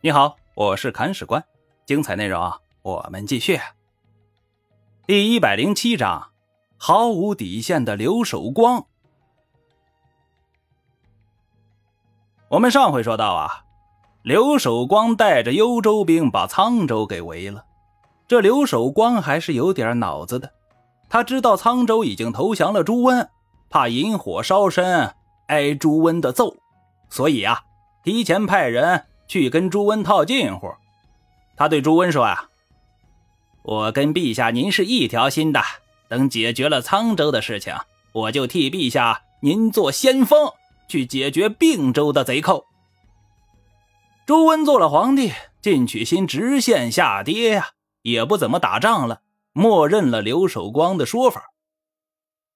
你好，我是砍史官，精彩内容，我们继续。第一百零七章，毫无底线的刘守光。我们上回说到啊，刘守光带着幽州兵把沧州给围了。这刘守光还是有点脑子的，他知道沧州已经投降了朱温，怕引火烧身挨朱温的揍，所以啊，提前派人去跟朱温套近乎。他对朱温说啊：“我跟陛下您是一条心的，等解决了沧州的事情，我就替陛下您做先锋。”去解决并州的贼寇。朱温做了皇帝，进取心直线下跌呀，也不怎么打仗了，默认了刘守光的说法。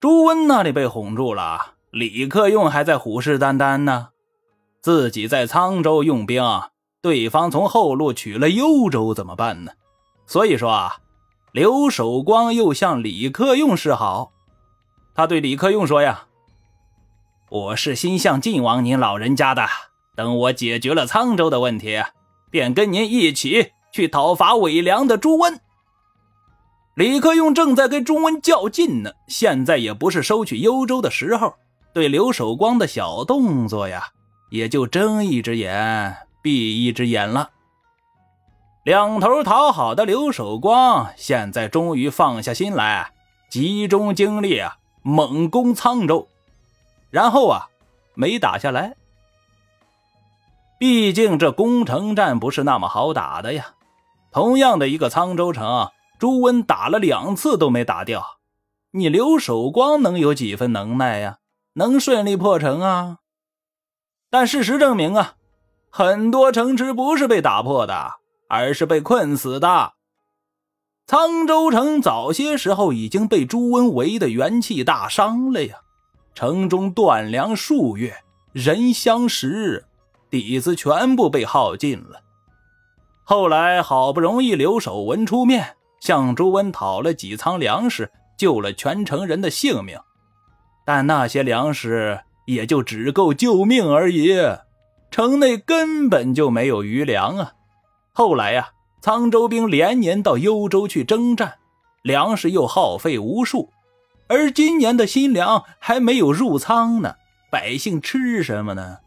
朱温那里被哄住了，李克用还在虎视眈眈呢。自己在沧州用兵，对方从后路取了幽州，怎么办呢？所以说啊，刘守光又向李克用示好，他对李克用说呀。我是心向晋王您老人家的，等我解决了沧州的问题，便跟您一起去讨伐伪良的朱温。李克用正在跟朱温较劲呢，现在也不是收取幽州的时候，对刘守光的小动作呀，也就睁一只眼闭一只眼了。两头讨好的刘守光，现在终于放下心来，集中精力啊，猛攻沧州。然后啊，没打下来。毕竟这攻城战不是那么好打的呀。同样的一个沧州城，朱温打了两次都没打掉，你刘守光能有几分能耐呀？能顺利破城啊？但事实证明啊，很多城池不是被打破的，而是被困死的。沧州城早些时候已经被朱温围得元气大伤了呀。城中断粮数月，人相食，底子全部被耗尽了。后来好不容易刘守文出面向朱温讨了几仓粮食，救了全城人的性命，但那些粮食也就只够救命而已，城内根本就没有余粮啊。后来呀，沧州兵连年到幽州去征战，粮食又耗费无数。而今年的新粮还没有入仓呢，百姓吃什么呢？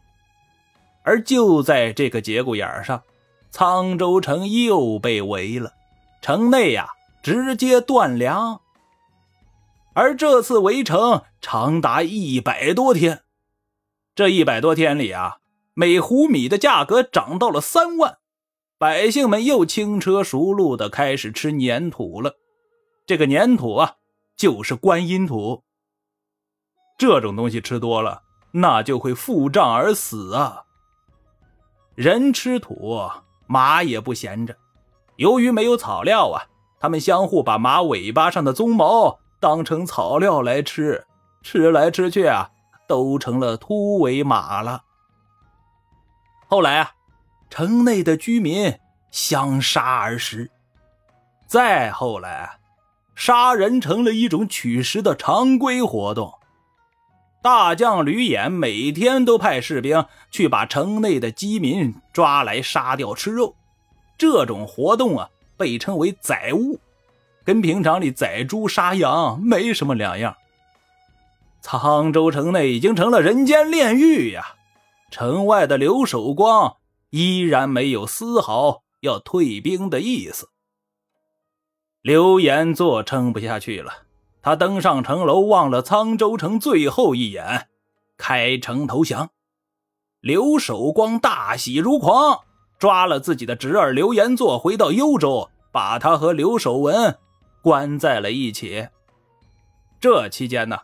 而就在这个节骨眼上，沧州城又被围了，城内呀直接断粮。而这次围城长达一百多天，这一百多天里啊，每斛米的价格涨到了三万，百姓们又轻车熟路的开始吃粘土了。这个粘土啊。就是观音土，这种东西吃多了，那就会腹胀而死啊。人吃土，马也不闲着。由于没有草料啊，他们相互把马尾巴上的鬃毛当成草料来吃，吃来吃去啊，都成了秃尾马了。后来啊，城内的居民相杀而食，再后来。啊杀人成了一种取食的常规活动。大将吕演每天都派士兵去把城内的饥民抓来杀掉吃肉。这种活动啊，被称为宰物，跟平常里宰猪杀羊没什么两样。沧州城内已经成了人间炼狱呀！城外的刘守光依然没有丝毫要退兵的意思。刘延做撑不下去了，他登上城楼，望了沧州城最后一眼，开城投降。刘守光大喜如狂，抓了自己的侄儿刘延做回到幽州，把他和刘守文关在了一起。这期间呢，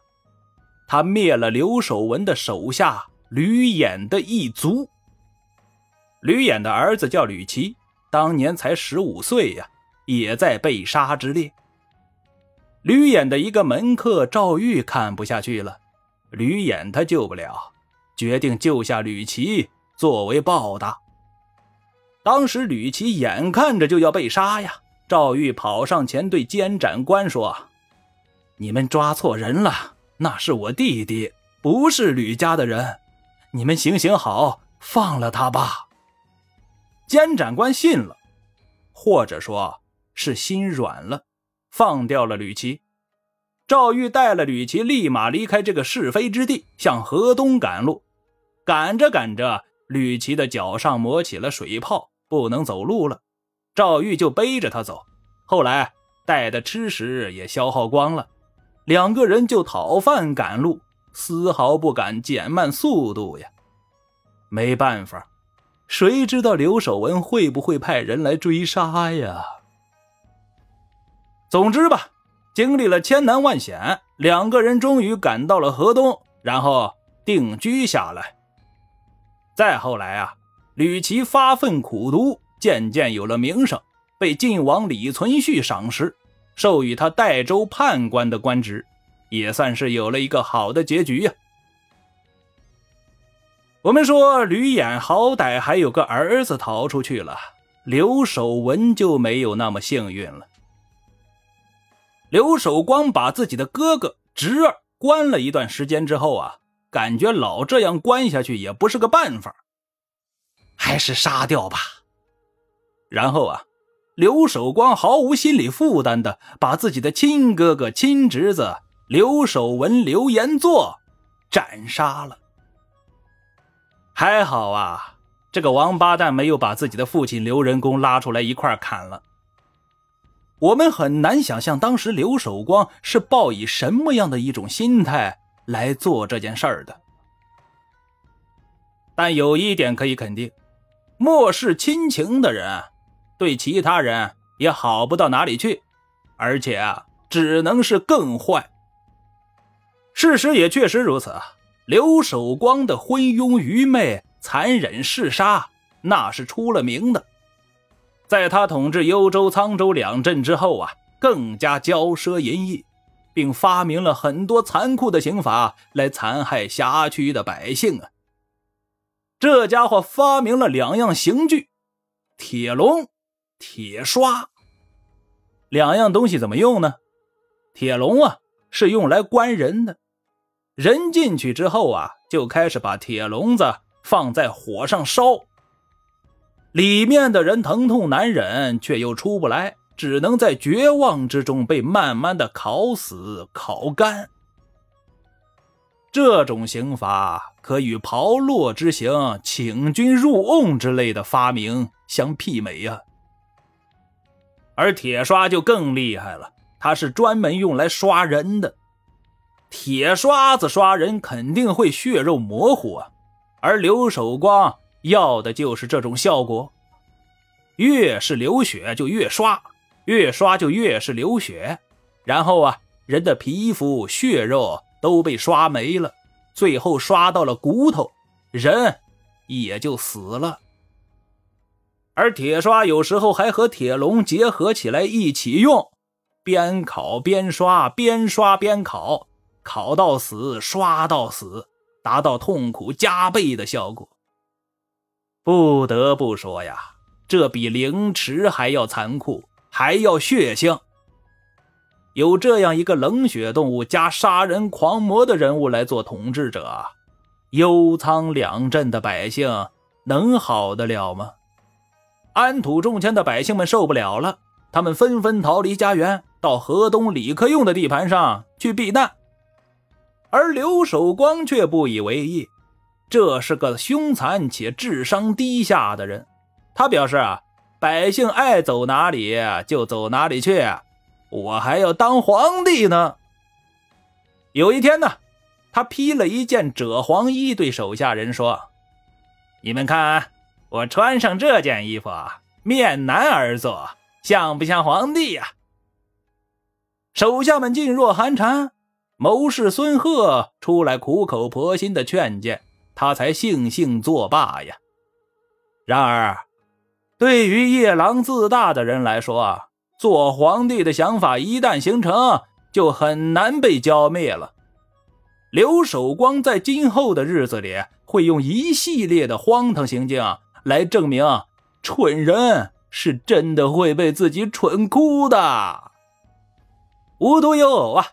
他灭了刘守文的手下吕演的一族。吕演的儿子叫吕奇，当年才十五岁呀。也在被杀之列。吕演的一个门客赵玉看不下去了，吕演他救不了，决定救下吕奇作为报答。当时吕奇眼看着就要被杀呀，赵玉跑上前对监斩官说：“你们抓错人了，那是我弟弟，不是吕家的人，你们行行好，放了他吧。”监斩官信了，或者说是心软了，放掉了吕琦。赵玉带了吕琦，立马离开这个是非之地，向河东赶路。赶着赶着，吕琦的脚上磨起了水泡，不能走路了。赵玉就背着他走。后来带的吃食也消耗光了，两个人就讨饭赶路，丝毫不敢减慢速度呀。没办法，谁知道刘守文会不会派人来追杀呀？总之吧。经历了千难万险，两个人终于赶到了河东，然后定居下来。再后来啊，吕琦发奋苦读，渐渐有了名声，被晋王李存勖赏识，授予他代州判官的官职，也算是有了一个好的结局呀。我们说吕演好歹还有个儿子逃出去了，刘守文就没有那么幸运了。刘守光把自己的哥哥侄儿关了一段时间之后啊，感觉老这样关下去也不是个办法，还是杀掉吧。然后啊，刘守光毫无心理负担的把自己的亲哥哥、亲侄子刘守文、刘延作斩杀了。还好啊，这个王八蛋没有把自己的父亲刘仁恭拉出来一块砍了。我们很难想象当时刘守光是抱以什么样的一种心态来做这件事儿的。但有一点可以肯定，漠视亲情的人，对其他人也好不到哪里去，而且啊，只能是更坏。事实也确实如此，刘守光的昏庸愚昧、残忍嗜杀，那是出了名的。在他统治幽州、沧州两镇之后啊，更加骄奢淫逸，并发明了很多残酷的刑法来残害辖区的百姓啊。这家伙发明了两样刑具：铁笼、铁刷。两样东西怎么用呢？铁笼啊，是用来关人的，人进去之后啊，就开始把铁笼子放在火上烧。里面的人疼痛难忍，却又出不来，只能在绝望之中被慢慢的烤死、烤干。这种刑罚可与炮烙之刑、请君入瓮之类的发明相媲美呀。而铁刷就更厉害了，它是专门用来刷人的。铁刷子刷人肯定会血肉模糊啊，而刘守光。要的就是这种效果，越是流血就越刷，越刷就越是流血，然后啊，人的皮肤、血肉都被刷没了，最后刷到了骨头，人也就死了。而铁刷有时候还和铁笼结合起来一起用，边烤边刷，边刷边烤，烤到死，刷到死，达到痛苦加倍的效果。不得不说呀，这比凌迟还要残酷，还要血腥。有这样一个冷血动物加杀人狂魔的人物来做统治者，幽苍两镇的百姓能好得了吗？安土重迁的百姓们受不了了，他们纷纷逃离家园，到河东李克用的地盘上去避难，而刘守光却不以为意。这是个凶残且智商低下的人，他表示啊，百姓爱走哪里就走哪里去，我还要当皇帝呢。有一天呢，他披了一件赭黄衣，对手下人说：“你们看，我穿上这件衣服，面南而坐，像不像皇帝呀？”手下们噤若寒蝉，谋士孙贺出来苦口婆心的劝谏。他才悻悻作罢呀。然而，对于夜郎自大的人来说，做皇帝的想法一旦形成，就很难被浇灭了。刘守光在今后的日子里会用一系列的荒唐行径来证明，蠢人是真的会被自己蠢哭的。无独有偶啊，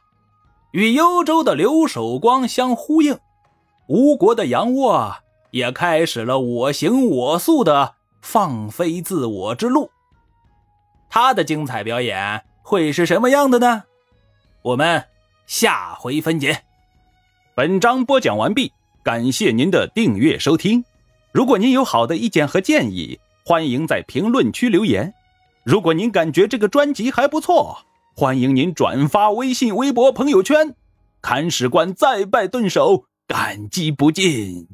与幽州的刘守光相呼应。吴国的杨沃也开始了我行我素的放飞自我之路。他的精彩表演会是什么样的呢？我们下回分解。本章播讲完毕，感谢您的订阅收听。如果您有好的意见和建议，欢迎在评论区留言。如果您感觉这个专辑还不错，欢迎您转发微信、微博、朋友圈。看史官再拜顿首，感激不尽。